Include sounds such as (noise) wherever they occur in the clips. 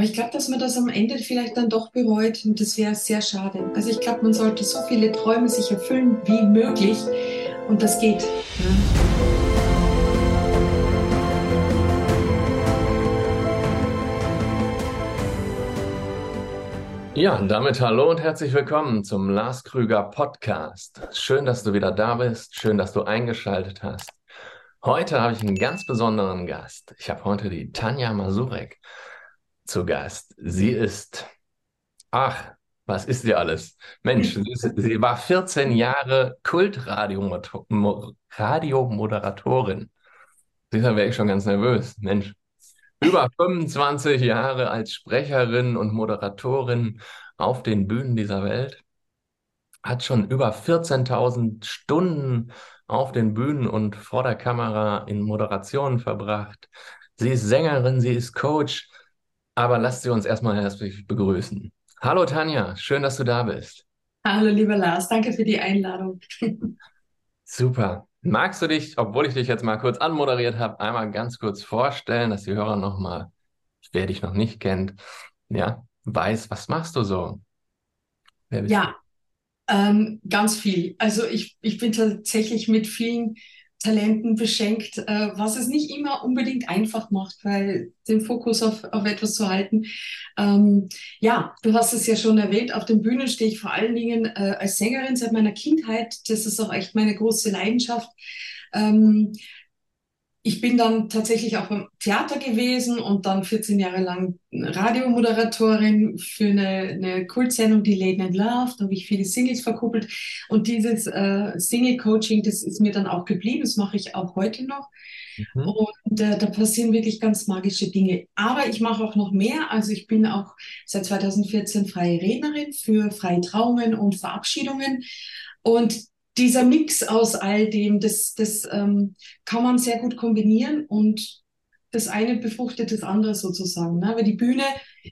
Aber ich glaube, dass man das am Ende vielleicht dann doch bereut und das wäre sehr schade. Also ich glaube, man sollte so viele Träume sich erfüllen wie möglich und das geht. Ja. Ja, und damit hallo und herzlich willkommen zum Lars Krüger Podcast. Schön, dass du wieder da bist. Schön, dass du eingeschaltet hast. Heute habe ich einen ganz besonderen Gast. Ich habe heute die Tanja Masurek zu Gast. Sie ist, ach, was ist sie alles? Mensch, sie, ist, sie war 14 Jahre Kultradiomoderatorin. Sicher wäre ich schon ganz nervös. Mensch, über 25 Jahre als Sprecherin und Moderatorin auf den Bühnen dieser Welt, hat schon über 14.000 Stunden auf den Bühnen und vor der Kamera in Moderationen verbracht. Sie ist Sängerin, sie ist Coach, aber lasst sie uns erstmal herzlich begrüßen. Hallo Tanja, schön, dass du da bist. Hallo lieber Lars, danke für die Einladung. Super. Magst du dich, obwohl ich dich jetzt mal kurz anmoderiert habe, einmal ganz kurz vorstellen, dass die Hörer nochmal, wer dich noch nicht kennt, ja, weiß, was machst du so? Ja, ähm, ganz viel. Also ich, ich bin tatsächlich mit vielen Talenten beschenkt, äh, was es nicht immer unbedingt einfach macht, weil den Fokus auf, auf etwas zu halten. Ähm, ja, du hast es ja schon erwähnt, auf den Bühnen stehe ich vor allen Dingen äh, als Sängerin seit meiner Kindheit. Das ist auch echt meine große Leidenschaft. Ähm, ich bin dann tatsächlich auch beim Theater gewesen und dann 14 Jahre lang Radiomoderatorin für eine, eine Kultsendung, die Late Night Love. Da habe ich viele Singles verkuppelt. Und dieses äh, Single-Coaching, das ist mir dann auch geblieben. Das mache ich auch heute noch. Mhm. Und äh, da passieren wirklich ganz magische Dinge. Aber ich mache auch noch mehr. Also ich bin auch seit 2014 freie Rednerin für freie Trauungen und Verabschiedungen. Und dieser Mix aus all dem, das, das ähm, kann man sehr gut kombinieren und das eine befruchtet das andere sozusagen. Ne? Die Bühne,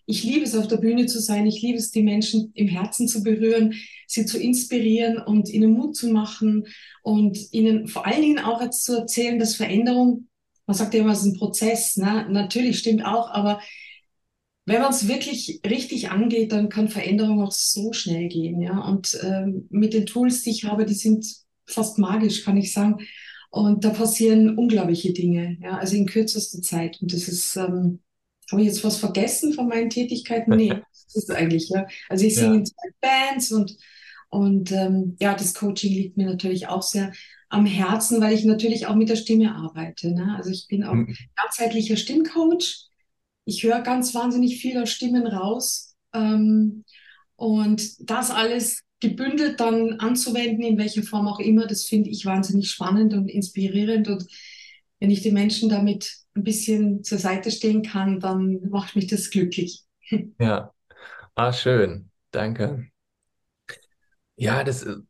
ich liebe es, auf der Bühne zu sein. Ich liebe es, die Menschen im Herzen zu berühren, sie zu inspirieren und ihnen Mut zu machen und ihnen vor allen Dingen auch jetzt zu erzählen, dass Veränderung, man sagt ja immer, es ist ein Prozess. Ne? Natürlich stimmt auch, aber wenn man es wirklich richtig angeht, dann kann Veränderung auch so schnell gehen. Ja? Und ähm, mit den Tools, die ich habe, die sind fast magisch, kann ich sagen. Und da passieren unglaubliche Dinge, ja, also in kürzester Zeit. Und das ist, ähm, habe ich jetzt was vergessen von meinen Tätigkeiten? Nee, (laughs) das ist eigentlich, ja. Also ich singe ja. in zwei Bands und, und ähm, ja, das Coaching liegt mir natürlich auch sehr am Herzen, weil ich natürlich auch mit der Stimme arbeite. Ne? Also ich bin auch mhm. ganzheitlicher Stimmcoach ich höre ganz wahnsinnig viele Stimmen raus. Ähm, und das alles gebündelt dann anzuwenden, in welcher Form auch immer, das finde ich wahnsinnig spannend und inspirierend. Und wenn ich den Menschen damit ein bisschen zur Seite stehen kann, dann macht mich das glücklich. (laughs) Ja, ah, schön. Danke. Ja, das ist,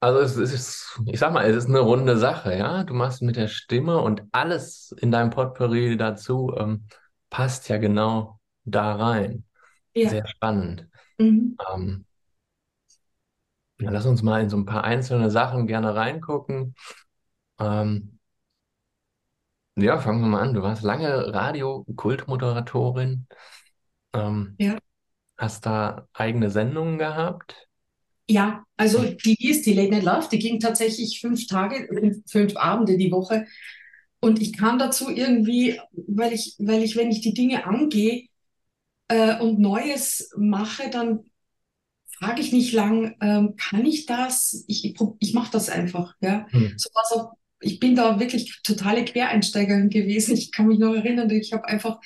also es ist, ich sag mal, es ist eine runde Sache, ja. Du machst mit der Stimme und alles in deinem Potpourri dazu. Ähm, passt ja genau da rein. Ja. Sehr spannend. Mhm. Ähm, ja, lass uns mal in so ein paar einzelne Sachen gerne reingucken. Ähm, ja, fangen wir mal an. Du warst lange Radio-Kultmoderatorin. Ähm, ja. Hast da eigene Sendungen gehabt? Ja, also die hieß die Late Night Love, die ging tatsächlich fünf Tage, fünf Abende die Woche. Und ich kam dazu irgendwie, weil ich, weil ich, wenn ich die Dinge angehe äh, und Neues mache, dann frage ich nicht lang, ähm, kann ich das? Ich, ich, ich mache das einfach. Ja? Hm. So auch, ich bin da wirklich totale Quereinsteigerin gewesen. Ich kann mich noch erinnern, ich habe einfach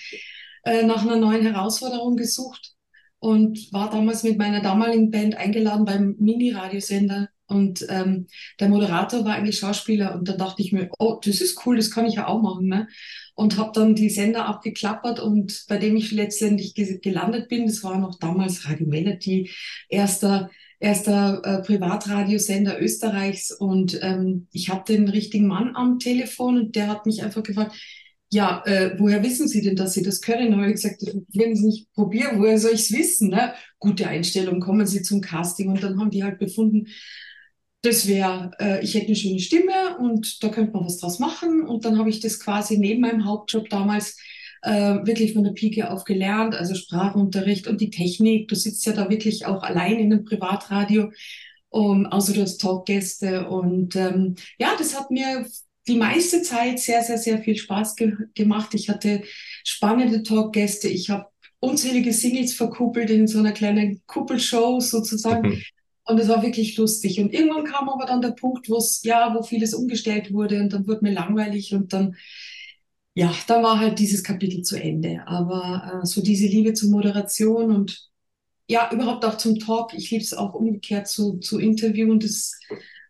äh, nach einer neuen Herausforderung gesucht und war damals mit meiner damaligen Band eingeladen beim Mini-Radiosender und ähm, der Moderator war eigentlich Schauspieler und da dachte ich mir, oh, das ist cool, das kann ich ja auch machen. Ne? Und habe dann die Sender abgeklappert und bei dem ich letztendlich gelandet bin, das war noch damals Radio Melody, erster erster äh, Privatradiosender Österreichs und ähm, ich habe den richtigen Mann am Telefon und der hat mich einfach gefragt, ja, äh, woher wissen Sie denn, dass Sie das können? Habe ich gesagt, wenn Sie es nicht probieren, woher soll ich es wissen? Ne? Gute Einstellung, kommen Sie zum Casting und dann haben die halt befunden, das wäre, äh, ich hätte eine schöne Stimme und da könnte man was draus machen. Und dann habe ich das quasi neben meinem Hauptjob damals äh, wirklich von der Pike auf gelernt, also Sprachunterricht und die Technik. Du sitzt ja da wirklich auch allein in einem Privatradio, um, außer du hast Talkgäste. Und ähm, ja, das hat mir die meiste Zeit sehr, sehr, sehr viel Spaß ge gemacht. Ich hatte spannende Talkgäste. Ich habe unzählige Singles verkuppelt in so einer kleinen Kuppelshow sozusagen. Mhm. Und es war wirklich lustig. Und irgendwann kam aber dann der Punkt, wo es, ja, wo vieles umgestellt wurde und dann wurde mir langweilig und dann, ja, dann war halt dieses Kapitel zu Ende. Aber äh, so diese Liebe zur Moderation und ja, überhaupt auch zum Talk. Ich liebe es auch umgekehrt zu, zu interviewen. Das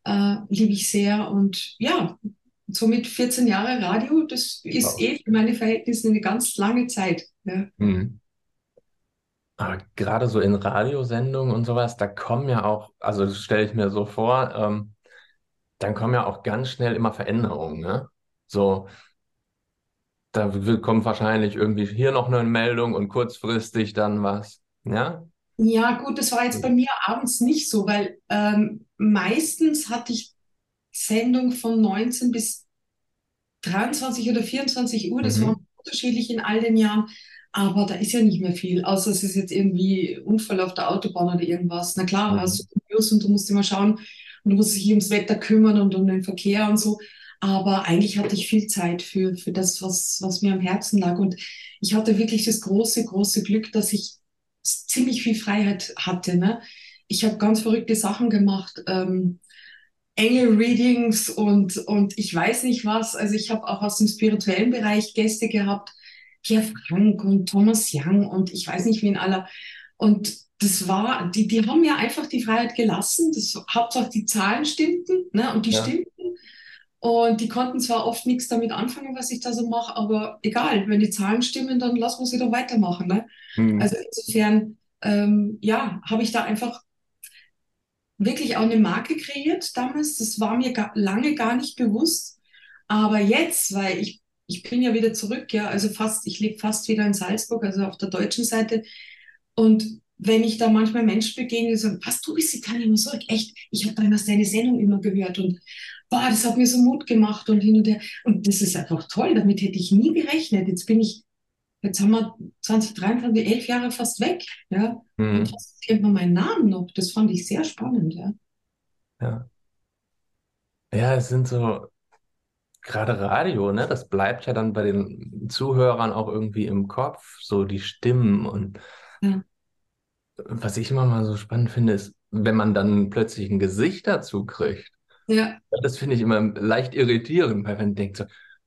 äh, liebe ich sehr. Und ja, somit 14 Jahre Radio, das ist wow. eh für meine Verhältnisse eine ganz lange Zeit. Ja. Mhm. Aber gerade so in Radiosendungen und sowas, da kommen ja auch, also das stelle ich mir so vor, ähm, dann kommen ja auch ganz schnell immer Veränderungen, ne? So, da kommt wahrscheinlich irgendwie hier noch eine Meldung und kurzfristig dann was, ja? Ja, gut, das war jetzt bei mir abends nicht so, weil ähm, meistens hatte ich Sendung von 19 bis 23 oder 24 Uhr. Das mhm. war unterschiedlich in all den Jahren. Aber da ist ja nicht mehr viel, außer es ist jetzt irgendwie Unfall auf der Autobahn oder irgendwas. Na klar, mhm. hast du News und du musst immer schauen und du musst dich ums Wetter kümmern und um den Verkehr und so. Aber eigentlich hatte ich viel Zeit für, für das, was, was mir am Herzen lag. Und ich hatte wirklich das große, große Glück, dass ich ziemlich viel Freiheit hatte. Ne? Ich habe ganz verrückte Sachen gemacht. Ähm, Engel-Readings und, und ich weiß nicht was. Also ich habe auch aus dem spirituellen Bereich Gäste gehabt, Pierre Frank und Thomas Young und ich weiß nicht wen aller. Und das war, die, die haben mir einfach die Freiheit gelassen. Das, Hauptsache die Zahlen stimmten, ne? Und die ja. stimmten. Und die konnten zwar oft nichts damit anfangen, was ich da so mache, aber egal, wenn die Zahlen stimmen, dann lassen wir sie doch weitermachen. Ne? Mhm. Also insofern, ähm, ja, habe ich da einfach wirklich auch eine Marke kreiert damals. Das war mir gar, lange gar nicht bewusst. Aber jetzt, weil ich, ich bin ja wieder zurück, ja, also fast, ich lebe fast wieder in Salzburg, also auf der deutschen Seite. Und wenn ich da manchmal Menschen begegne, die sagen, was, du bist Italiener zurück? Echt? Ich habe damals deine Sendung immer gehört und boah, das hat mir so Mut gemacht und hin und her. Und das ist einfach toll, damit hätte ich nie gerechnet. Jetzt bin ich Jetzt haben wir 2023, elf Jahre fast weg. Ja? Mhm. Und trotzdem kennt man meinen Namen noch. Das fand ich sehr spannend. Ja, ja. ja es sind so, gerade Radio, ne? Das bleibt ja dann bei den Zuhörern auch irgendwie im Kopf, so die Stimmen. Und ja. was ich immer mal so spannend finde, ist, wenn man dann plötzlich ein Gesicht dazu kriegt. Ja. Das finde ich immer leicht irritierend, weil man denkt so,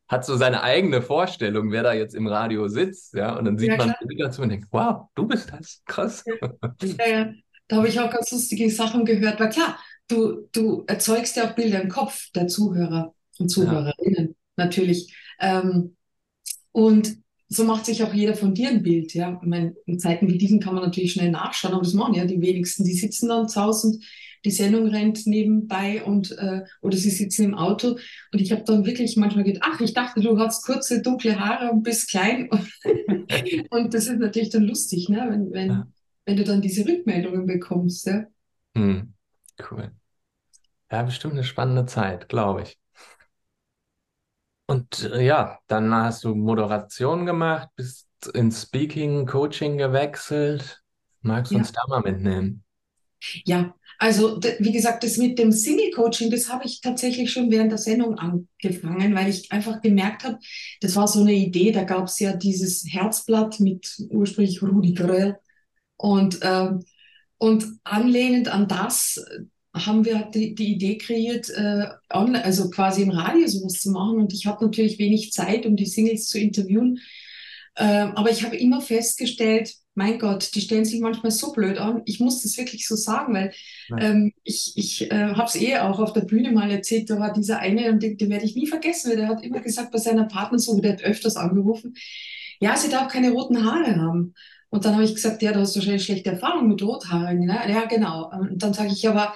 hat so seine eigene Vorstellung, wer da jetzt im Radio sitzt, ja, und dann sieht ja, man die dazu und denkt, wow, du bist das, krass. Ja, ja. Da habe ich auch ganz lustige Sachen gehört, weil klar, du, du erzeugst ja auch Bilder im Kopf der Zuhörer und Zuhörerinnen, ja. natürlich. Ähm, und so macht sich auch jeder von dir ein Bild, ja. Ich meine, in Zeiten wie diesen kann man natürlich schnell nachschauen, aber das machen ja die wenigsten. Die sitzen dann zu Hause und die Sendung rennt nebenbei und äh, oder sie sitzen im Auto und ich habe dann wirklich manchmal gedacht, ach, ich dachte, du hast kurze dunkle Haare und bist klein (laughs) und das ist natürlich dann lustig, ne, wenn wenn ja. wenn du dann diese Rückmeldungen bekommst, ja. Hm. Cool. Ja, bestimmt eine spannende Zeit, glaube ich. Und äh, ja, dann hast du Moderation gemacht, bist ins Speaking, Coaching gewechselt. Magst du ja. uns da mal mitnehmen? Ja, also wie gesagt, das mit dem Single-Coaching, das habe ich tatsächlich schon während der Sendung angefangen, weil ich einfach gemerkt habe, das war so eine Idee, da gab es ja dieses Herzblatt mit ursprünglich Rudi Gröll und, ähm, und anlehnend an das haben wir die, die Idee kreiert, äh, online, also quasi im Radio sowas zu machen und ich habe natürlich wenig Zeit, um die Singles zu interviewen, ähm, aber ich habe immer festgestellt, mein Gott, die stellen sich manchmal so blöd an. Ich muss das wirklich so sagen, weil ähm, ich, ich äh, habe es eh auch auf der Bühne mal erzählt, da war dieser eine, und den, den werde ich nie vergessen, weil der hat immer gesagt bei seiner Partnersuche, der hat öfters angerufen, ja, sie darf keine roten Haare haben. Und dann habe ich gesagt, ja, du hast wahrscheinlich schlechte Erfahrungen mit Rothaaren. Ne? Ja, genau. Und dann sage ich, aber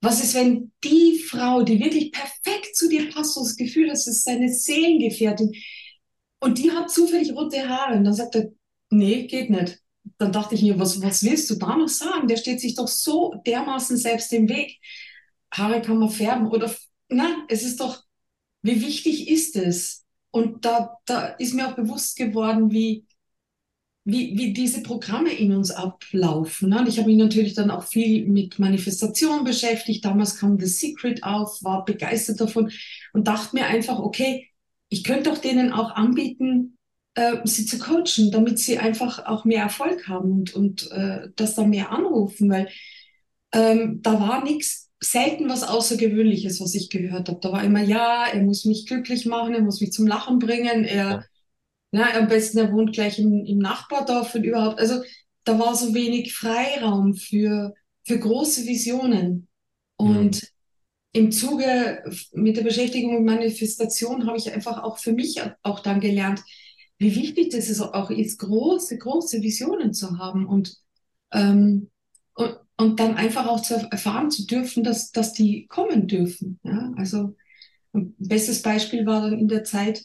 was ist, wenn die Frau, die wirklich perfekt zu dir passt, so das Gefühl, das ist seine Seelengefährtin, und die hat zufällig rote Haare. Und dann sagt er, nee, geht nicht dann dachte ich mir, was, was willst du da noch sagen? Der steht sich doch so dermaßen selbst im Weg. Haare kann man färben oder, na, es ist doch, wie wichtig ist es, und da, da ist mir auch bewusst geworden, wie, wie, wie diese Programme in uns ablaufen. Und ich habe mich natürlich dann auch viel mit Manifestation beschäftigt. Damals kam The Secret auf, war begeistert davon und dachte mir einfach, okay, ich könnte doch denen auch anbieten, äh, sie zu coachen, damit sie einfach auch mehr Erfolg haben und, und äh, das dann mehr anrufen, weil ähm, da war nichts, selten was Außergewöhnliches, was ich gehört habe. Da war immer, ja, er muss mich glücklich machen, er muss mich zum Lachen bringen, er ja ja, am besten, er wohnt gleich im, im Nachbardorf und überhaupt. Also da war so wenig Freiraum für, für große Visionen. Und mhm. im Zuge mit der Beschäftigung mit Manifestation habe ich einfach auch für mich auch dann gelernt, wie wichtig das auch ist, große, große Visionen zu haben und, ähm, und, und dann einfach auch zu erfahren zu dürfen, dass, dass die kommen dürfen. Ja? Also ein bestes Beispiel war dann in der Zeit,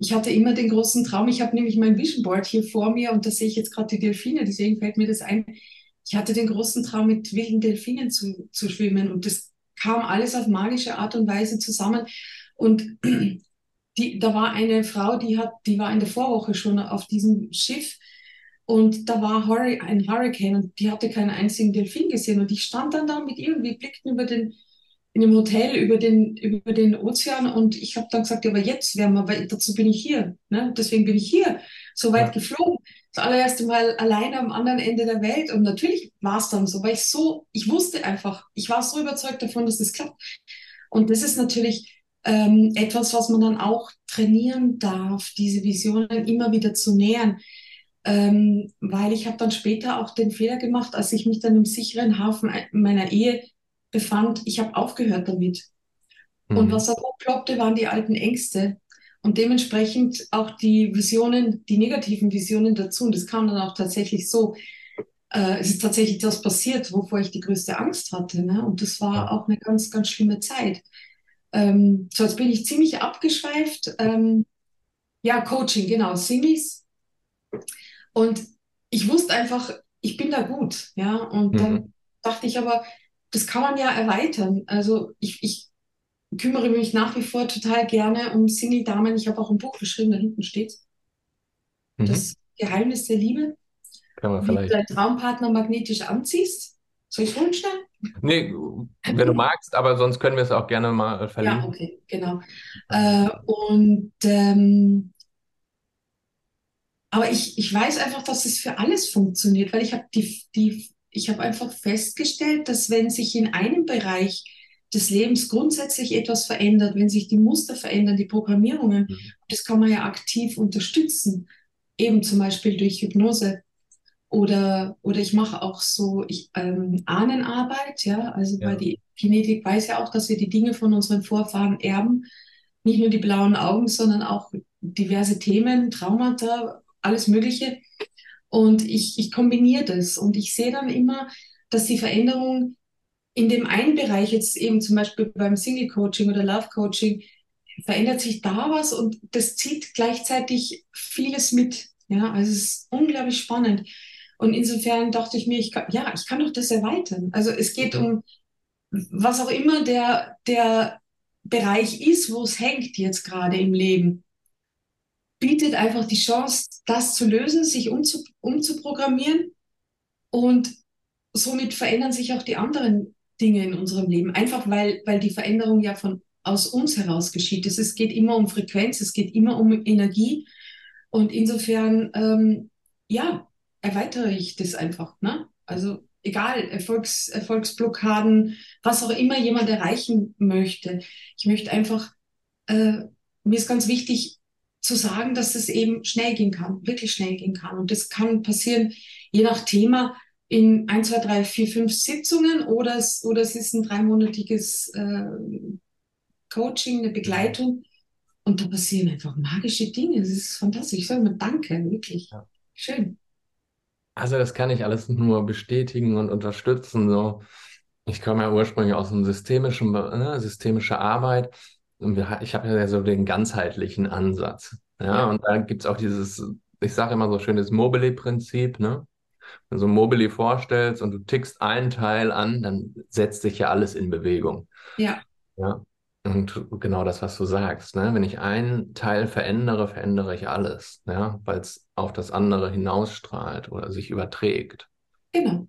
ich hatte immer den großen Traum, ich habe nämlich mein Vision Board hier vor mir und da sehe ich jetzt gerade die Delfine, deswegen fällt mir das ein. Ich hatte den großen Traum, mit wilden Delfinen zu, zu schwimmen und das kam alles auf magische Art und Weise zusammen. Und (clears throat) die, da war eine Frau, die hat, die war in der Vorwoche schon auf diesem Schiff und da war ein Hurricane und die hatte keinen einzigen Delfin gesehen und ich stand dann da mit ihr und wir blickten über den in einem Hotel über den, über den Ozean und ich habe dann gesagt, ja, aber jetzt werden wir, weil dazu bin ich hier. Ne? Deswegen bin ich hier so weit ja. geflogen. Das allererste Mal alleine am anderen Ende der Welt. Und natürlich war es dann so, weil ich so, ich wusste einfach, ich war so überzeugt davon, dass das klappt. Und das ist natürlich ähm, etwas, was man dann auch trainieren darf, diese Visionen immer wieder zu nähern. Ähm, weil ich habe dann später auch den Fehler gemacht, als ich mich dann im sicheren Hafen meiner Ehe befand, ich habe aufgehört damit. Mhm. Und was auch ploppte, waren die alten Ängste und dementsprechend auch die Visionen, die negativen Visionen dazu. Und das kam dann auch tatsächlich so. Äh, es ist tatsächlich das passiert, wovor ich die größte Angst hatte. Ne? Und das war auch eine ganz, ganz schlimme Zeit. Ähm, so, jetzt bin ich ziemlich abgeschweift. Ähm, ja, Coaching, genau, Singles. Und ich wusste einfach, ich bin da gut. Ja, und mhm. dann dachte ich aber, das kann man ja erweitern. Also ich, ich kümmere mich nach wie vor total gerne um Single-Damen. Ich habe auch ein Buch geschrieben, da hinten steht mhm. Das Geheimnis der Liebe. Kann man wie vielleicht. du deinen Traumpartner magnetisch anziehst. Soll ich holen schnell? Nee, wenn du magst, aber sonst können wir es auch gerne mal verlinken. Ja, okay, genau. Äh, und ähm, aber ich, ich weiß einfach, dass es für alles funktioniert, weil ich habe die, die ich habe einfach festgestellt, dass wenn sich in einem Bereich des Lebens grundsätzlich etwas verändert, wenn sich die Muster verändern, die Programmierungen, mhm. das kann man ja aktiv unterstützen, eben zum Beispiel durch Hypnose. Oder, oder ich mache auch so ich, ähm, Ahnenarbeit, ja, also ja. weil die Kinetik weiß ja auch, dass wir die Dinge von unseren Vorfahren erben, nicht nur die blauen Augen, sondern auch diverse Themen, Traumata, alles Mögliche. Und ich, ich kombiniere das und ich sehe dann immer, dass die Veränderung in dem einen Bereich, jetzt eben zum Beispiel beim Single Coaching oder Love Coaching, verändert sich da was und das zieht gleichzeitig vieles mit. Ja, also es ist unglaublich spannend. Und insofern dachte ich mir, ich kann, ja, ich kann doch das erweitern. Also es geht um was auch immer der, der Bereich ist, wo es hängt jetzt gerade im Leben bietet einfach die Chance, das zu lösen, sich umzu, umzuprogrammieren und somit verändern sich auch die anderen Dinge in unserem Leben. Einfach weil, weil die Veränderung ja von aus uns heraus geschieht. Es, es geht immer um Frequenz, es geht immer um Energie und insofern, ähm, ja, erweitere ich das einfach. Ne? Also egal, Erfolgs, Erfolgsblockaden, was auch immer jemand erreichen möchte. Ich möchte einfach, äh, mir ist ganz wichtig, zu sagen, dass es eben schnell gehen kann, wirklich schnell gehen kann. Und das kann passieren, je nach Thema, in ein, zwei, drei, vier, fünf Sitzungen oder es, oder es ist ein dreimonatiges äh, Coaching, eine Begleitung. Und da passieren einfach magische Dinge. Es ist fantastisch. Ich sage mal Danke, wirklich. Ja. Schön. Also das kann ich alles nur bestätigen und unterstützen. So. Ich komme ja ursprünglich aus einem systemischen, ne, systemische Arbeit ich habe ja so den ganzheitlichen Ansatz. Ja, ja. und da gibt es auch dieses, ich sage immer so schön, das Mobile-Prinzip, ne? Wenn du so Mobile vorstellst und du tickst einen Teil an, dann setzt sich ja alles in Bewegung. Ja. Ja. Und genau das, was du sagst, ne? Wenn ich einen Teil verändere, verändere ich alles, ja, weil es auf das andere hinausstrahlt oder sich überträgt. Genau.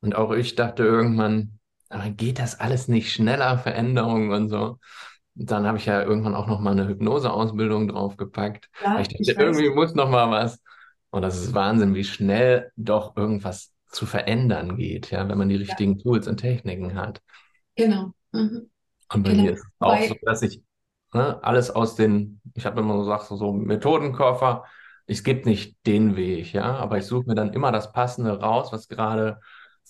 Und auch ich dachte irgendwann, aber geht das alles nicht schneller, Veränderungen und so. Und dann habe ich ja irgendwann auch noch mal eine Hypnoseausbildung draufgepackt. Ja, ich dachte, ich irgendwie muss noch mal was. Und das ist Wahnsinn, wie schnell doch irgendwas zu verändern geht, ja, wenn man die Ja, richtigen Tools und Techniken hat. genau. Mhm. Und bei mir Genau. ist es auch so, dass ich ne, alles aus den, ich habe immer so gesagt, so, so Methodenkoffer, es gibt nicht den Weg, ja, aber ich suche mir dann immer das Passende raus, was gerade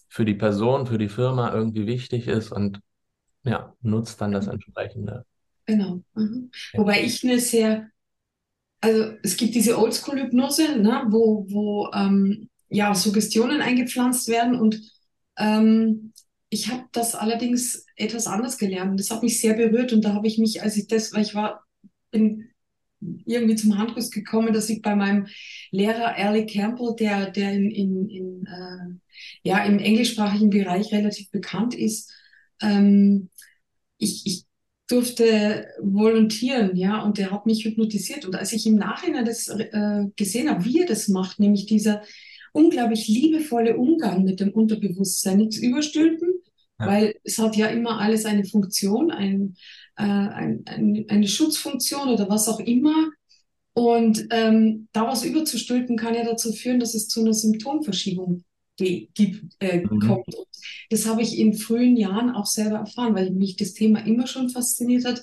für die Person, für die Firma irgendwie wichtig ist und ja, nutze dann das entsprechende. genau. Mhm. Ja. Wobei ich eine sehr, also es gibt diese Oldschool-Hypnose, ne, wo, wo ähm, ja Suggestionen eingepflanzt werden und ähm, ich habe das allerdings etwas anders gelernt. Das hat mich sehr berührt und da habe ich mich, als ich das, weil ich war, bin irgendwie zum Handkuss gekommen, dass ich bei meinem Lehrer Early Campbell, der, der in, in, in äh, ja, im englischsprachigen Bereich relativ bekannt ist, ähm, ich, ich durfte volontieren, ja, und der hat mich hypnotisiert. Und als ich im Nachhinein das äh, gesehen habe, wie er das macht, nämlich dieser unglaublich liebevolle Umgang mit dem Unterbewusstsein, nichts überstülpen, Ja. weil es hat ja immer alles eine Funktion, ein, äh, ein, ein, eine Schutzfunktion oder was auch immer. Und ähm, da was überzustülpen kann ja dazu führen, dass es zu einer Symptomverschiebung gibt, äh, Mhm. kommt. Und das habe ich in frühen Jahren auch selber erfahren, weil mich das Thema immer schon fasziniert hat.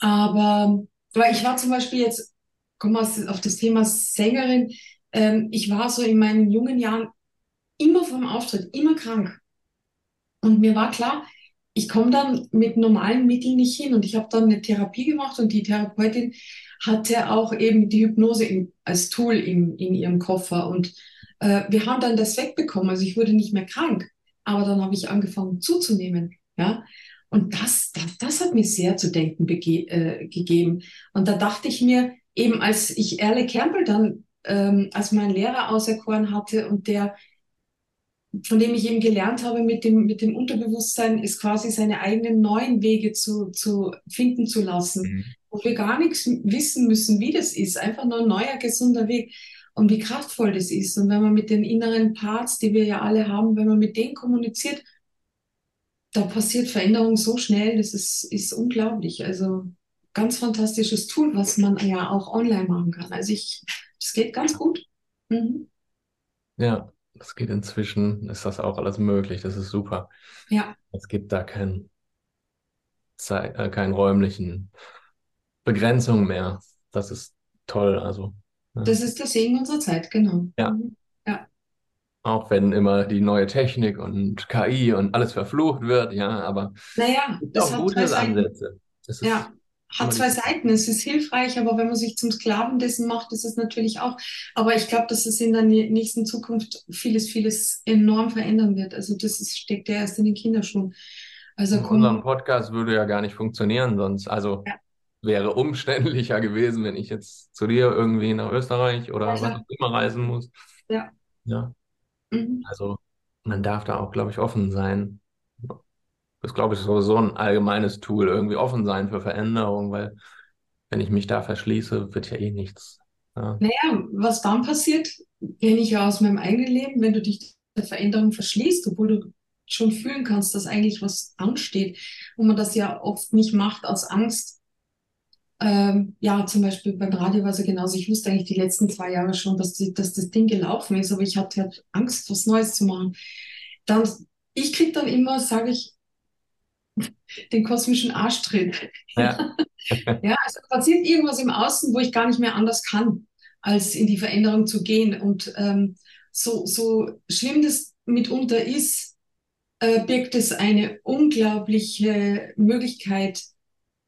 Aber weil ich war zum Beispiel jetzt, komm mal auf das Thema Sängerin, ähm, ich war so in meinen jungen Jahren immer vom Auftritt, immer krank. Und mir war klar, ich komme dann mit normalen Mitteln nicht hin. Und ich habe dann eine Therapie gemacht und die Therapeutin hatte auch eben die Hypnose im, als Tool im, in ihrem Koffer. Und äh, wir haben dann das wegbekommen. Also ich wurde nicht mehr krank. Aber dann habe ich angefangen zuzunehmen. Ja. Und das, das, das hat mir sehr zu denken äh, gegeben. Und da dachte ich mir, eben als ich Erle Campbell dann ähm, als meinen Lehrer auserkoren hatte und der von dem ich eben gelernt habe, mit dem, mit dem Unterbewusstsein ist quasi seine eigenen neuen Wege zu, zu finden zu lassen, Mhm. wo wir gar nichts wissen müssen, wie das ist. Einfach nur ein neuer, gesunder Weg und wie kraftvoll das ist. Und wenn man mit den inneren Parts, die wir ja alle haben, wenn man mit denen kommuniziert, da passiert Veränderung so schnell, das ist, ist unglaublich. Also ganz fantastisches Tool, was man ja auch online machen kann. Also ich, das geht ganz gut. Mhm. Ja, das geht inzwischen, ist das auch alles möglich, das ist super. Ja, Es gibt da keinen Zeit, äh, keinen räumlichen Begrenzung mehr. Das ist toll, also. Ja. das ist der Segen unserer Zeit, genau. Ja. Mhm. Ja. Auch wenn immer die neue Technik und KI und alles verflucht wird, ja, aber Naja, es gibt das auch hat gute. Ansätze. Ja, hat zwei Seiten. Es ist hilfreich, aber wenn man sich zum Sklaven dessen macht, ist es natürlich auch. Aber ich glaube, dass es in der nä- nächsten Zukunft vieles, vieles enorm verändern wird. Also das ist, steckt ja erst in den Kinderschuhen. Also komm, Podcast würde ja gar nicht funktionieren sonst. Also ja, wäre umständlicher gewesen, wenn ich jetzt zu dir irgendwie nach Österreich oder was klar. auch immer reisen muss. Ja. Ja, Mhm. also man darf da auch, glaube ich, offen sein. Das glaube ich sowieso ein allgemeines Tool, irgendwie offen sein für Veränderung, weil wenn ich mich da verschließe, wird ja eh nichts. Ja. Naja, was dann passiert, kenne ich ja aus meinem eigenen Leben, wenn du dich der Veränderung verschließt, obwohl du schon fühlen kannst, dass eigentlich was ansteht und man das ja oft nicht macht aus Angst Ähm, ja, zum Beispiel beim Radio war es ja genauso. Ich wusste eigentlich die letzten zwei Jahre schon, dass, die, dass das Ding gelaufen ist, aber ich hatte halt Angst, was Neues zu machen. Dann, ich krieg dann immer, sage ich, den kosmischen Arschtritt. Ja. (laughs) Ja, also passiert irgendwas im Außen, wo ich gar nicht mehr anders kann, als in die Veränderung zu gehen. Und ähm, so, so schlimm das mitunter ist, äh, birgt es eine unglaubliche Möglichkeit,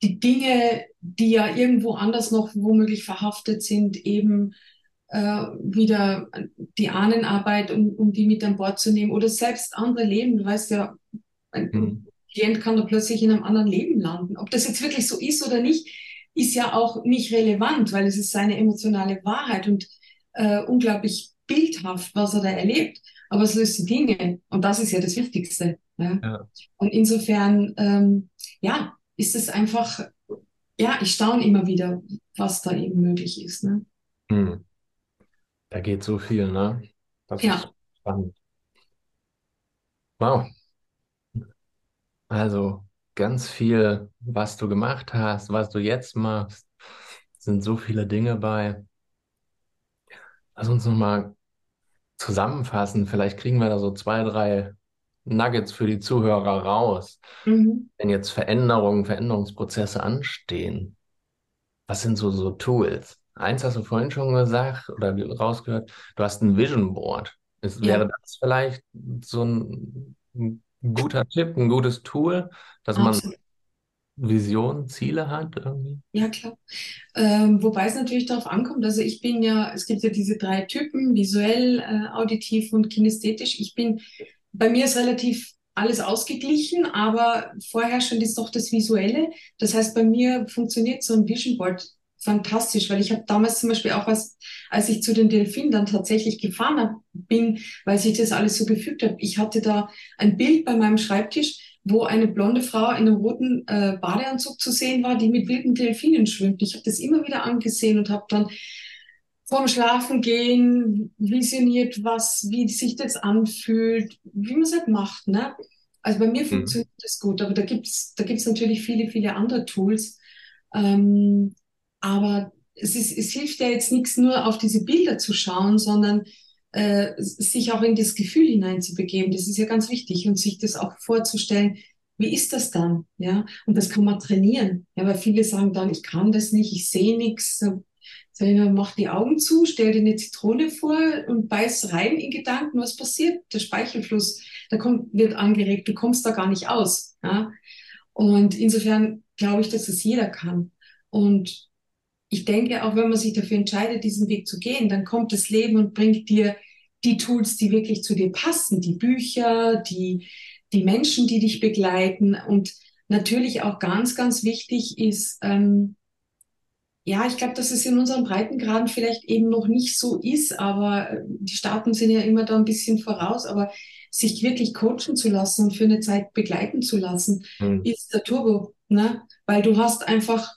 die Dinge, die ja irgendwo anders noch womöglich verhaftet sind, eben äh, wieder die Ahnenarbeit, um, um die mit an Bord zu nehmen oder selbst andere Leben. Du weißt ja, ein Hm. Klient kann da plötzlich in einem anderen Leben landen. Ob das jetzt wirklich so ist oder nicht, ist ja auch nicht relevant, weil es ist seine emotionale Wahrheit und äh, unglaublich bildhaft, was er da erlebt. Aber es löst die Dinge und das ist ja das Wichtigste. Ja? Ja. Und insofern, ähm, ja, ist es einfach, ja, ich staune immer wieder, was da eben möglich ist. Ne? Hm. Da geht so viel, ne? Das Ja. ist spannend. Wow. Also ganz viel, was du gemacht hast, was du jetzt machst, sind so viele Dinge bei. Lass uns nochmal zusammenfassen. Vielleicht kriegen wir da so zwei, drei Nuggets für die Zuhörer raus. Mhm. Wenn jetzt Veränderungen, Veränderungsprozesse anstehen, was sind so, so Tools? Eins hast du vorhin schon gesagt oder rausgehört, du hast ein Vision Board. Ist, Ja, wäre das vielleicht so ein, ein guter Tipp, ein gutes Tool, dass man absolut. Visionen, Ziele hat irgendwie? Ja, klar. Ähm, wobei es natürlich darauf ankommt, also ich bin ja, es gibt ja diese drei Typen, visuell, äh, auditiv und kinästhetisch. Ich bin, bei mir ist relativ alles ausgeglichen, aber vorherrschend ist doch das Visuelle. Das heißt, bei mir funktioniert so ein Vision Board fantastisch, weil ich habe damals zum Beispiel auch was, als ich zu den Delfinen dann tatsächlich gefahren bin, weil sich das alles so gefügt hat. Ich hatte da ein Bild bei meinem Schreibtisch, wo eine blonde Frau in einem roten äh, Badeanzug zu sehen war, die mit wilden Delfinen schwimmt. Ich habe das immer wieder angesehen und habe dann vorm Schlafengehen visioniert, was, wie sich das anfühlt, wie man es halt macht, ne? Also bei mir Mhm. funktioniert das gut, aber da gibt's, da gibt's natürlich viele, viele andere Tools. Ähm, aber es ist, es hilft ja jetzt nichts nur auf diese Bilder zu schauen, sondern äh, sich auch in das Gefühl hineinzubegeben. Das ist ja ganz wichtig und sich das auch vorzustellen. Wie ist das dann? Ja, und das kann man trainieren. Ja, weil viele sagen dann, ich kann das nicht, ich sehe nichts. Sag mal, mach die Augen zu, stell dir eine Zitrone vor und beiß rein in Gedanken, was passiert? Der Speichelfluss, der kommt, wird angeregt, du kommst da gar nicht aus. Ja? Und insofern glaube ich, dass es jeder kann. Und ich denke, auch wenn man sich dafür entscheidet, diesen Weg zu gehen, dann kommt das Leben und bringt dir die Tools, die wirklich zu dir passen, die Bücher, die, die Menschen, die dich begleiten. Und natürlich auch ganz, ganz wichtig ist, ähm, ja, ich glaube, dass es in unseren Breitengraden vielleicht eben noch nicht so ist, aber äh, die Staaten sind ja immer da ein bisschen voraus, aber sich wirklich coachen zu lassen und für eine Zeit begleiten zu lassen, Mhm. ist der Turbo, ne? Weil du hast einfach,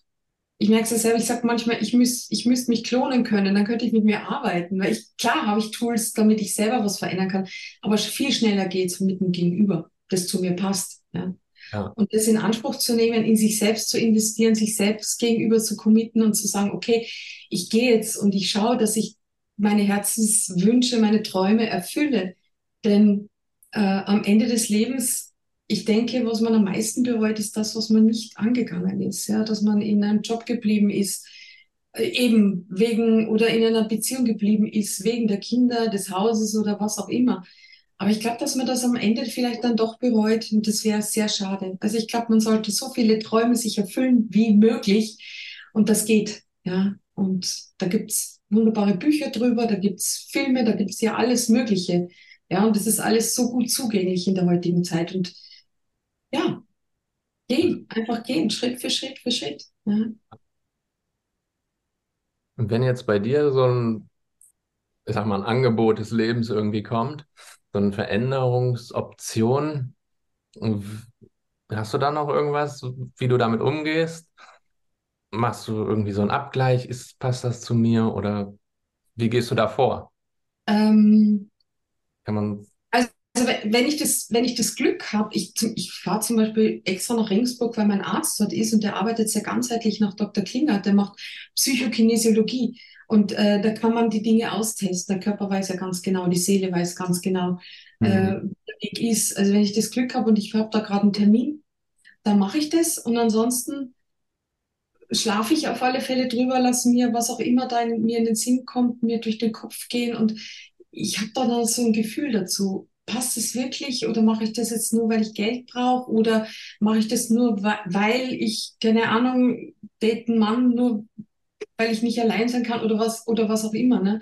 ich merke es ja selber, ich sage manchmal, ich müß, ich müsste mich klonen können, dann könnte ich mit mir arbeiten, weil ich, klar habe ich Tools, damit ich selber was verändern kann, aber viel schneller geht's mit dem Gegenüber, das zu mir passt, ja? Ja. Und das in Anspruch zu nehmen, in sich selbst zu investieren, sich selbst gegenüber zu committen und zu sagen, okay, ich gehe jetzt und ich schaue, dass ich meine Herzenswünsche, meine Träume erfülle. Denn äh, am Ende des Lebens, ich denke, was man am meisten bereut, ist das, was man nicht angegangen ist. Ja, dass man in einem Job geblieben ist, äh, eben wegen oder in einer Beziehung geblieben ist, wegen der Kinder, des Hauses oder was auch immer. Aber ich glaube, dass man das am Ende vielleicht dann doch bereut und das wäre sehr schade. Also ich glaube, man sollte so viele Träume sich erfüllen wie möglich und das geht, ja. Und da gibt's wunderbare Bücher drüber, da gibt's Filme, da gibt's ja alles Mögliche. Ja, und das ist alles so gut zugänglich in der heutigen Zeit. Und ja, gehen, einfach gehen, Schritt für Schritt für Schritt. Ja. Und wenn jetzt bei dir so ein, ich sag mal, ein Angebot des Lebens irgendwie kommt, so eine Veränderungsoption, hast du da noch irgendwas, wie du damit umgehst? Machst du irgendwie so einen Abgleich? Ist, passt das zu mir? Oder wie gehst du da vor? Ähm, Kann man, Also wenn ich das, wenn ich das Glück habe, ich, ich fahre zum Beispiel extra nach Regensburg, weil mein Arzt dort ist und der arbeitet sehr ganzheitlich nach Dr. Klingert, der macht Psychokinesiologie und äh, da kann man die Dinge austesten. Der Körper weiß ja ganz genau, die Seele weiß ganz genau, mhm. äh, wie der Weg ist. Also wenn ich das Glück habe und ich habe da gerade einen Termin, dann mache ich das und ansonsten schlafe ich auf alle Fälle drüber, lasse mir, was auch immer da in, mir in den Sinn kommt, mir durch den Kopf gehen und ich habe da dann so ein Gefühl dazu. Passt es wirklich oder mache ich das jetzt nur, weil ich Geld brauche oder mache ich das nur, weil ich, keine Ahnung, date einen Mann nur, weil ich nicht allein sein kann oder was, oder was auch immer, ne?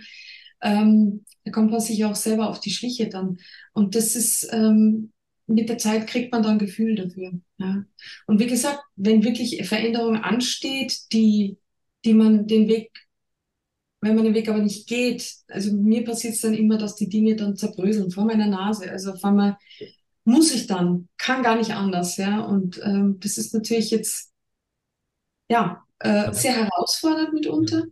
Ähm, da kommt man sich auch selber auf die Schliche dann. Und das ist, ähm, mit der Zeit kriegt man dann ein Gefühl dafür. Ja. Und wie gesagt, wenn wirklich Veränderung ansteht, die, die man den Weg, wenn man den Weg aber nicht geht, also mir passiert es dann immer, dass die Dinge dann zerbröseln vor meiner Nase. Also auf einmal muss ich dann, kann gar nicht anders, ja. Und ähm, das ist natürlich jetzt ja, äh, sehr herausfordernd mitunter,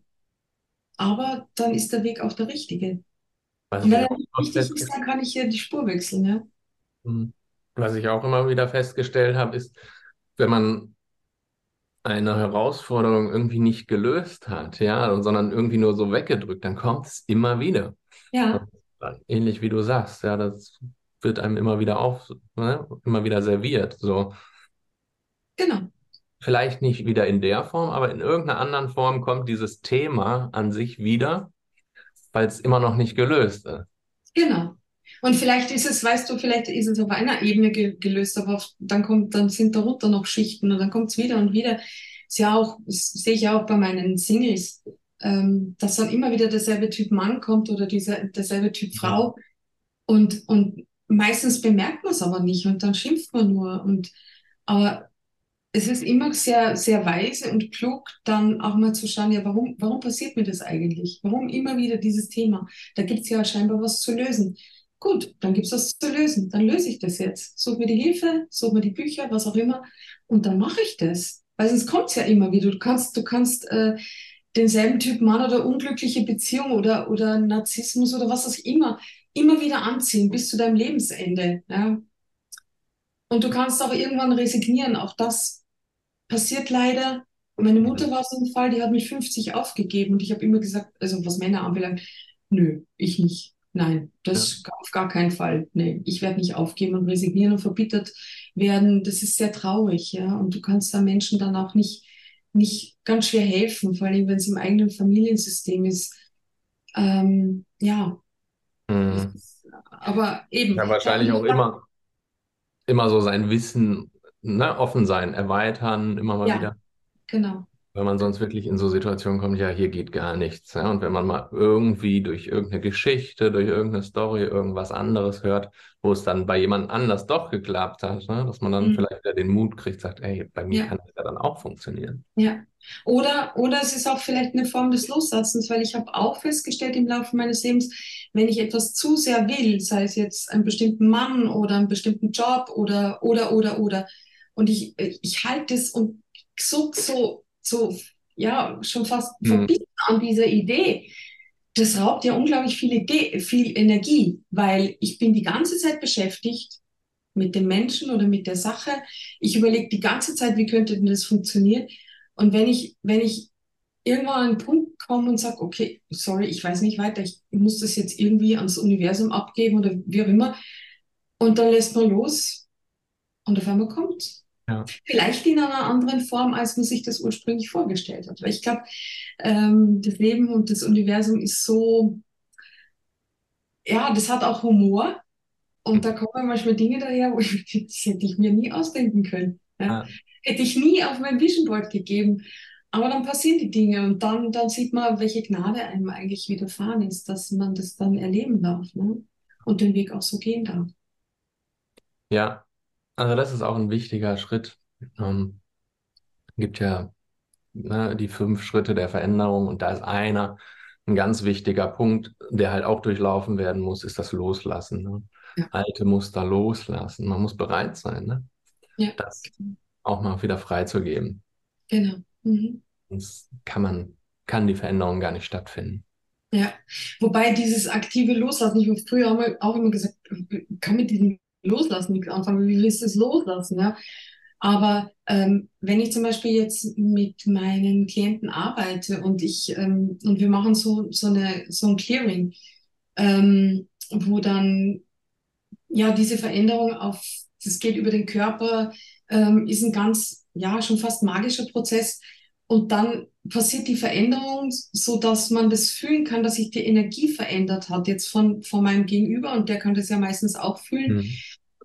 aber dann ist der Weg auch der richtige. Was Und wenn er nicht richtig ist, dann kann ich hier die Spur wechseln, ja. was ich auch immer wieder festgestellt habe, ist, wenn man eine Herausforderung irgendwie nicht gelöst hat, ja, sondern irgendwie nur so weggedrückt, dann kommt es immer wieder. Ja, ähnlich wie du sagst, ja, das wird einem immer wieder auf, ne, immer wieder serviert. So, genau. vielleicht nicht wieder in der Form, aber in irgendeiner anderen Form kommt dieses Thema an sich wieder, weil es immer noch nicht gelöst ist. Genau. Und vielleicht ist es, weißt du, vielleicht ist es auf einer Ebene ge gelöst, aber auf, dann kommt, dann sind darunter noch Schichten und dann kommt es wieder und wieder. Ist ja auch, das sehe ich ja auch bei meinen Singles, ähm, dass dann immer wieder derselbe Typ Mann kommt oder dieser, derselbe Typ Frau. Und, und meistens bemerkt man es aber nicht und dann schimpft man nur. Und, aber es ist immer sehr, sehr weise und klug, dann auch mal zu schauen, ja, warum, warum passiert mir das eigentlich? Warum immer wieder dieses Thema? Da gibt es ja scheinbar was zu lösen. Gut, dann gibt es was zu lösen. Dann löse ich das jetzt. Such mir die Hilfe, such mir die Bücher, was auch immer. Und dann mache ich das. Weil sonst kommt es ja immer wieder. Du kannst, du kannst äh, denselben Typ Mann oder unglückliche Beziehung oder, oder Narzissmus oder was auch immer immer wieder anziehen bis zu deinem Lebensende. Ja? Und du kannst auch irgendwann resignieren. Auch das passiert leider. Meine Mutter war so ein Fall, die hat mit 50 aufgegeben und ich habe immer gesagt, also was Männer anbelangt, nö, ich nicht. Nein, das Ja. auf gar keinen Fall. Nee, ich werde nicht aufgeben und resignieren und verbittert werden. Das ist sehr traurig, ja. Und du kannst da Menschen dann auch nicht, nicht ganz schwer helfen, vor allem wenn es im eigenen Familiensystem ist. Ähm, ja, Mhm. aber eben, Ja, wahrscheinlich auch immer, immer so sein Wissen, ne, offen sein, erweitern, immer mal ja, wieder. genau. Weil man sonst wirklich in so Situationen kommt, ja, hier geht gar nichts. Ja? Und wenn man mal irgendwie durch irgendeine Geschichte, durch irgendeine Story irgendwas anderes hört, wo es dann bei jemand anders doch geklappt hat, ne? Dass man dann Mhm. vielleicht wieder den Mut kriegt, sagt, ey, bei mir Ja. kann das ja dann auch funktionieren. Ja. Oder, oder es ist auch vielleicht eine Form des Loslassens, weil ich habe auch festgestellt im Laufe meines Lebens, wenn ich etwas zu sehr will, sei es jetzt einen bestimmten Mann oder einen bestimmten Job oder, oder, oder, oder, und ich, ich halte es und so, so, so, ja, schon fast Mhm. verbissen an dieser Idee. Das raubt ja unglaublich viel Idee, viel Energie, weil ich bin die ganze Zeit beschäftigt mit dem Menschen oder mit der Sache. Ich überlege die ganze Zeit, wie könnte denn das funktionieren? Und wenn ich, wenn ich irgendwann an einen Punkt komme und sage, okay, sorry, ich weiß nicht weiter, ich muss das jetzt irgendwie ans Universum abgeben oder wie auch immer, und dann lässt man los und auf einmal kommt Ja. Vielleicht in einer anderen Form, als man sich das ursprünglich vorgestellt hat. Weil ich glaube, ähm, das Leben und das Universum ist so, ja, das hat auch Humor. Und da kommen manchmal Dinge daher, wo ich, das hätte ich mir nie ausdenken können. Ja? Ja. Hätte ich nie auf mein Vision Board gegeben. Aber dann passieren die Dinge und dann, dann sieht man, welche Gnade einem eigentlich widerfahren ist, dass man das dann erleben darf ne? und den Weg auch so gehen darf. Ja, also das ist auch ein wichtiger Schritt. Ähm, gibt ja ne, die fünf Schritte der Veränderung und da ist einer, ein ganz wichtiger Punkt, der halt auch durchlaufen werden muss, ist das Loslassen. Ne? Ja. Alte Muster loslassen. Man muss bereit sein, ne? Ja, das auch mal wieder freizugeben. genau. Mhm. Sonst kann man, kann die Veränderung gar nicht stattfinden. Ja, wobei dieses aktive Loslassen, ich habe früher auch, mal, auch immer gesagt, kann mit diesem Loslassen nichts anfangen, wie willst du es loslassen, ja? Aber ähm, wenn ich zum Beispiel jetzt mit meinen Klienten arbeite und ich ähm, und wir machen so so eine so ein Clearing, ähm, wo dann ja diese Veränderung auf das geht über den Körper, ähm, ist ein ganz ja schon fast magischer Prozess und dann passiert die Veränderung, so dass man das fühlen kann, dass sich die Energie verändert hat jetzt von von meinem Gegenüber und der kann das ja meistens auch fühlen Mhm.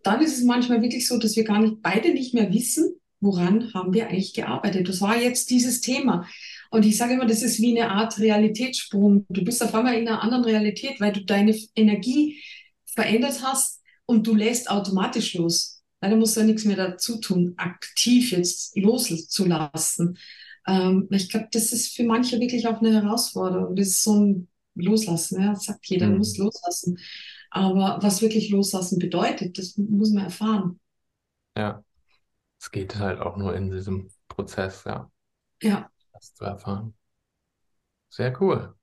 dann ist es manchmal wirklich so, dass wir gar nicht, beide nicht mehr wissen, woran haben wir eigentlich gearbeitet. Das war jetzt dieses Thema. Und ich sage immer, das ist wie eine Art Realitätssprung. Du bist auf einmal in einer anderen Realität, weil du deine Energie verändert hast und du lässt automatisch los. Leider musst du ja nichts mehr dazu tun, aktiv jetzt loszulassen. Ähm, ich glaube, das ist für manche wirklich auch eine Herausforderung. Das ist so ein Loslassen. Ja, das sagt jeder, du musst Mhm. loslassen. Aber was wirklich loslassen bedeutet, das muss man erfahren. Ja, es geht halt auch nur in diesem Prozess, ja. Ja. Das zu erfahren. Sehr cool.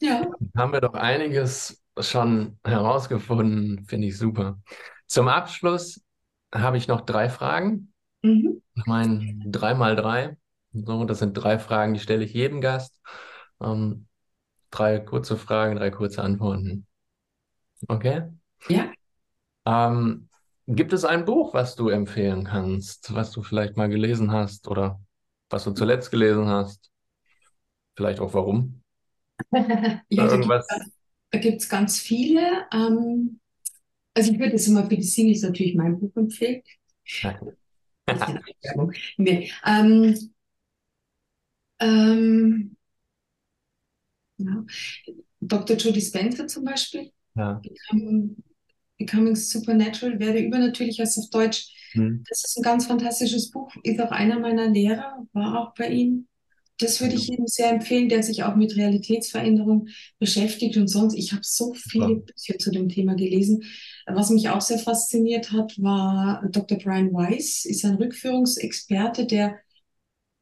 Ja. Haben wir doch einiges schon herausgefunden, finde ich super. Zum Abschluss habe ich noch drei Fragen. Mhm. Ich meine, drei mal drei. So, das sind drei Fragen, die stelle ich jedem Gast. Ähm, drei kurze Fragen, drei kurze Antworten. Okay? Ja. Ähm, gibt es ein Buch, was du empfehlen kannst, was du vielleicht mal gelesen hast oder was du zuletzt gelesen hast? Vielleicht auch warum? (laughs) Ja, Oder da irgendwas? gibt es ganz viele. Ähm, also ich würde jetzt mal für die Singles natürlich mein Buch empfehlen. Werbung. (laughs) Nee. Ähm, ähm, ja. Dr. Joe Dispenza zum Beispiel. Ja. Becoming, Becoming Supernatural, werde übernatürlich heißt auf Deutsch. Hm. Das ist ein ganz fantastisches Buch, ist auch einer meiner Lehrer, war auch bei ihm. Das würde ich jedem sehr empfehlen, der sich auch mit Realitätsveränderung beschäftigt und sonst. Ich habe so viele. Bücher zu dem Thema gelesen. Was mich auch sehr fasziniert hat, war Dr. Brian Weiss, ist ein Rückführungsexperte, der,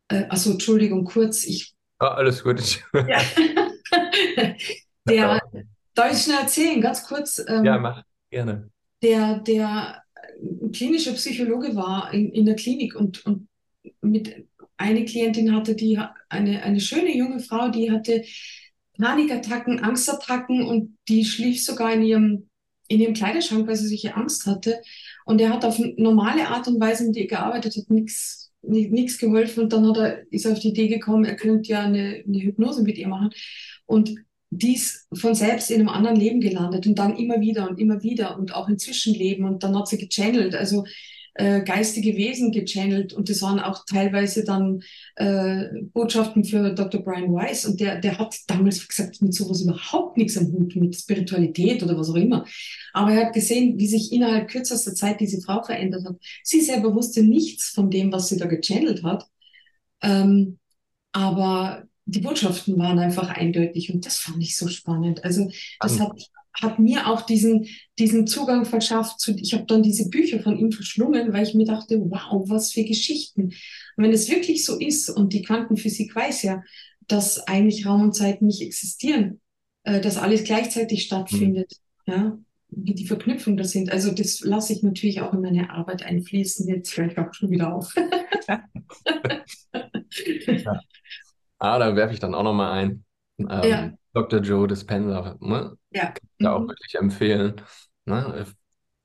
äh, also Entschuldigung, kurz, ich, Ah, alles gut. (laughs) ja, (laughs) der, darf ich schnell erzählen, ganz kurz, ähm, Ja, mach gerne. der, der klinischer Psychologe war in, in der Klinik und, und mit eine Klientin hatte, die eine, eine schöne junge Frau, die hatte Panikattacken, Angstattacken und die schlief sogar in ihrem, in ihrem Kleiderschrank, weil sie solche Angst hatte. Und er hat auf normale Art und Weise mit ihr gearbeitet, hat nichts nichts geholfen und dann hat er, ist er auf die Idee gekommen, er könnte ja eine, eine Hypnose mit ihr machen. Und dies von selbst in einem anderen Leben gelandet und dann immer wieder und immer wieder und auch in Zwischenleben und dann hat sie gechannelt, also äh, geistige Wesen gechannelt und das waren auch teilweise dann äh, Botschaften für Dr. Brian Weiss und der, der hat damals gesagt, mit sowas überhaupt nichts am Hut, mit Spiritualität oder was auch immer. Aber er hat gesehen, wie sich innerhalb kürzester Zeit diese Frau verändert hat. Sie selber wusste nichts von dem, was sie da gechannelt hat. Ähm, aber die Botschaften waren einfach eindeutig und das fand ich so spannend. Also das hat, hat mir auch diesen, diesen Zugang verschafft zu, ich habe dann diese Bücher von ihm verschlungen, weil ich mir dachte, wow, was für Geschichten. Und wenn es wirklich so ist und die Quantenphysik weiß ja, dass eigentlich Raum und Zeit nicht existieren, äh, dass alles gleichzeitig stattfindet, ja, wie die Verknüpfungen da sind. Also das lasse ich natürlich auch in meine Arbeit einfließen. Jetzt höre ich auch schon wieder auf. (laughs) Ja. Ah, da werfe ich dann auch nochmal ein. Ähm, Ja. Dr. Joe Dispenza, ne? Ja. Kann ich da auch Mhm. wirklich empfehlen. Ne?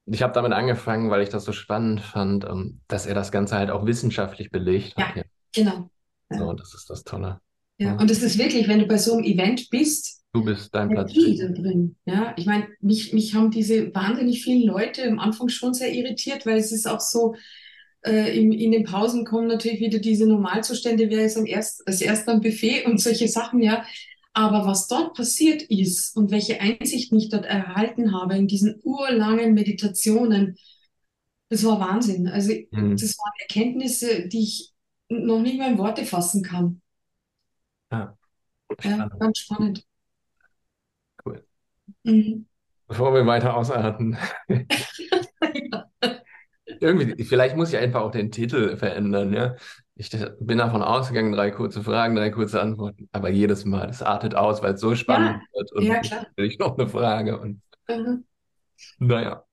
Ich habe damit angefangen, weil ich das so spannend fand, ähm, dass er das Ganze halt auch wissenschaftlich belegt hat. Ja. Genau. So, das ist das Tolle. Ja. Und es ist wirklich, wenn du bei so einem Event bist, Du bist dein Platz. Da drin. Ja, ich meine, mich, mich haben diese wahnsinnig vielen Leute am Anfang schon sehr irritiert, weil es ist auch so, äh, in, in den Pausen kommen natürlich wieder diese Normalzustände, wer ist am erst, als erster am Buffet und solche Sachen, ja. Aber was dort passiert ist und welche Einsichten ich dort erhalten habe in diesen urlangen Meditationen, das war Wahnsinn. Also Mhm. das waren Erkenntnisse, die ich noch nicht mal in Worte fassen kann. Ja. Ja, ganz spannend. Cool. Mhm. Bevor wir weiter ausarten, (laughs) irgendwie, vielleicht muss ich einfach auch den Titel verändern, ja. Ich bin davon ausgegangen, drei kurze Fragen, drei kurze Antworten, aber jedes Mal, das artet aus, weil es so spannend wird und ja, klar. will ich noch eine Frage und Mhm. naja.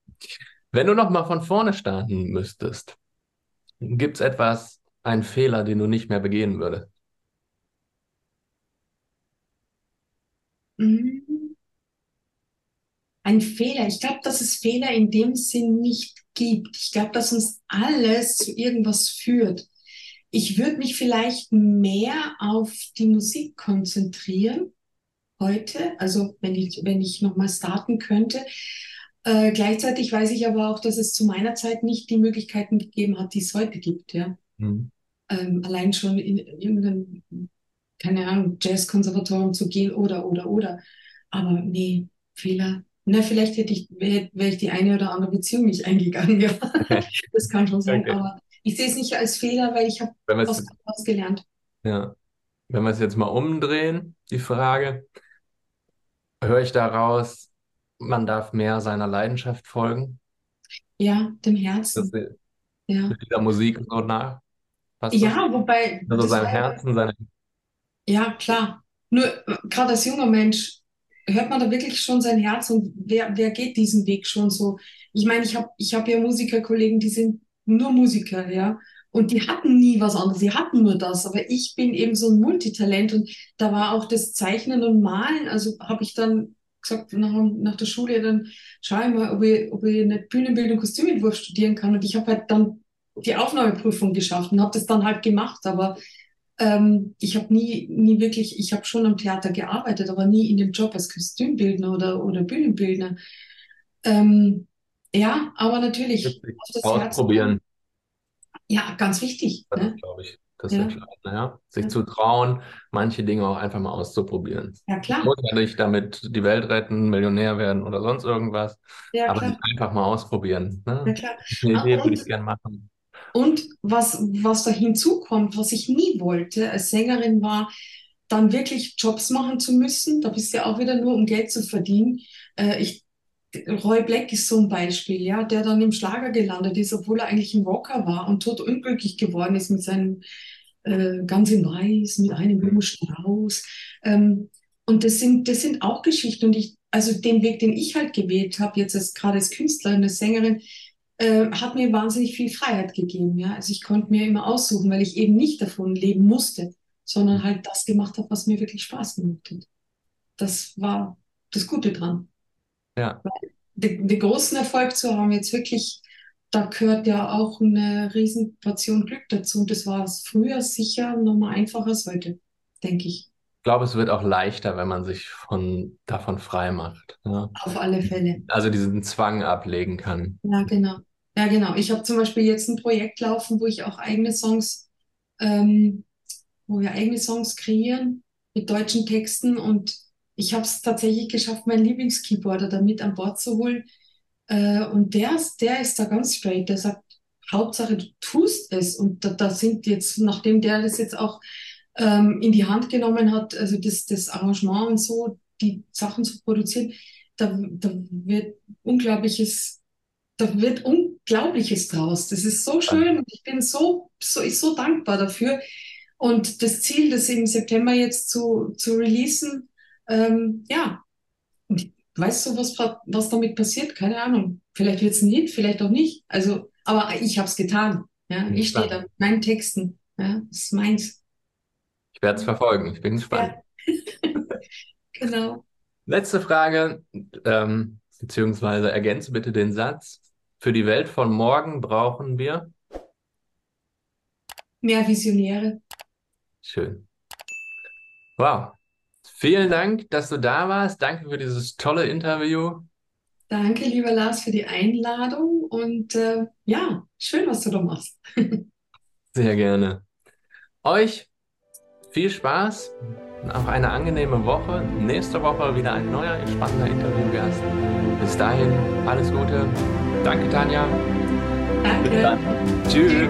Wenn du noch mal von vorne starten müsstest, gibt es etwas, einen Fehler, den du nicht mehr begehen würdest? Mhm. Ein Fehler. Ich glaube, dass es Fehler in dem Sinn nicht gibt. Ich glaube, dass uns alles zu irgendwas führt. Ich würde mich vielleicht mehr auf die Musik konzentrieren heute, also wenn ich, wenn ich nochmal starten könnte. Äh, gleichzeitig weiß ich aber auch, dass es zu meiner Zeit nicht die Möglichkeiten gegeben hat, die es heute gibt, ja. Mhm. Ähm, allein schon in irgendein, keine Ahnung, Jazzkonservatorium zu gehen oder, oder, oder. Aber nee, Fehler. Na, vielleicht hätte ich, wäre wär ich die eine oder andere Beziehung nicht eingegangen, ja. (laughs) Das kann schon sein, Okay. aber ich sehe es nicht als Fehler, weil ich habe was, was gelernt. ja, wenn wir es jetzt mal umdrehen, die Frage, höre ich daraus, man darf mehr seiner Leidenschaft folgen? Ja, dem Das Herzen. ist Ja, mit dieser Musik so nach? Passt ja, das? wobei. Also seinem Herzen, seine. Ja, klar. Nur gerade als junger Mensch hört man da wirklich schon sein Herz und wer, wer geht diesen Weg schon so? Ich meine, ich habe ich hab ja Musikerkollegen, die sind nur Musiker, ja. Und die hatten nie was anderes, sie hatten nur das. Aber ich bin eben so ein Multitalent und da war auch das Zeichnen und Malen. Also habe ich dann gesagt, nach, nach der Schule, dann schaue ich mal, ob ich, ob ich eine Bühnenbildung, Kostümentwurf studieren kann. Und ich habe halt dann die Aufnahmeprüfung geschafft und habe das dann halt gemacht. Aber ähm, ich habe nie, nie wirklich, ich habe schon am Theater gearbeitet, aber nie in dem Job als Kostümbildner oder, oder Bühnenbildner. Ähm, ja, aber natürlich. Ausprobieren. Ja, ganz wichtig. Das ne? glaube ich. Das ja. ist ja. Sich ja. zu trauen, manche Dinge auch einfach mal auszuprobieren. Ja, klar. Muss ja nicht damit die Welt retten, Millionär werden oder sonst irgendwas. Ja, aber klar. einfach mal ausprobieren. Ne? Ja, klar. Eine Idee würde ich gerne machen. Und was, was da hinzukommt, was ich nie wollte als Sängerin, war, dann wirklich Jobs machen zu müssen. Da bist du ja auch wieder nur, um Geld zu verdienen. Äh, ich, Roy Black ist so ein Beispiel, ja, der dann im Schlager gelandet ist, obwohl er eigentlich ein Rocker war und tot unglücklich geworden ist mit seinem äh, ganz in Weiß, mit einem Blumenstrauß. Ähm, und das sind, das sind auch Geschichten. Und ich, also den Weg, den ich halt gewählt habe, jetzt als, gerade als Künstlerin, als Sängerin, äh, hat mir wahnsinnig viel Freiheit gegeben. Ja? Also ich konnte mir immer aussuchen, weil ich eben nicht davon leben musste, sondern halt das gemacht habe, was mir wirklich Spaß gemacht hat. Das war das Gute dran. Ja. Den, den großen Erfolg zu haben, jetzt wirklich, da gehört ja auch eine riesen Portion Glück dazu. Und das war früher sicher nochmal einfacher als heute, denke ich. Ich glaube, es wird auch leichter, wenn man sich von, davon frei macht. Ja? Auf alle Fälle. Also diesen Zwang ablegen kann. Ja, genau. Ja, genau. Ich habe zum Beispiel jetzt ein Projekt laufen, wo ich auch eigene Songs, ähm, wo wir eigene Songs kreieren mit deutschen Texten und ich habe es tatsächlich geschafft, meinen Lieblingskeyboarder da mit an Bord zu holen. Äh, und der, der ist da ganz straight. Der sagt, Hauptsache, du tust es. Und da, da sind jetzt, nachdem der das jetzt auch ähm, in die Hand genommen hat, also das, das Arrangement und so, die Sachen zu produzieren, da, da wird unglaubliches, da wird un Unglaubliches draus. Das ist so schön ich bin so, so, ich so dankbar dafür. Und das Ziel, das im September jetzt zu, zu releasen, ähm, ja, weißt du, was, was damit passiert? Keine Ahnung. Vielleicht wird es ein Hit, vielleicht auch nicht. Also, aber ich habe es getan. Ja, ich stehe da mit meinen Texten. Ja, das ist meins. Ich werde es verfolgen. Ich bin gespannt. Ja. (laughs) genau. Letzte Frage, ähm, beziehungsweise ergänze bitte den Satz. Für die Welt von morgen brauchen wir mehr Visionäre. Schön. Wow. Vielen Dank, dass du da warst. Danke für dieses tolle Interview. Danke, lieber Lars, für die Einladung und äh, ja, schön, was du da machst. (laughs) Sehr gerne. Euch viel Spaß, auch eine angenehme Woche. Nächste Woche wieder ein neuer, spannender Interviewgast. Bis dahin, alles Gute. Danke, Tanja. Danke. Tschüss.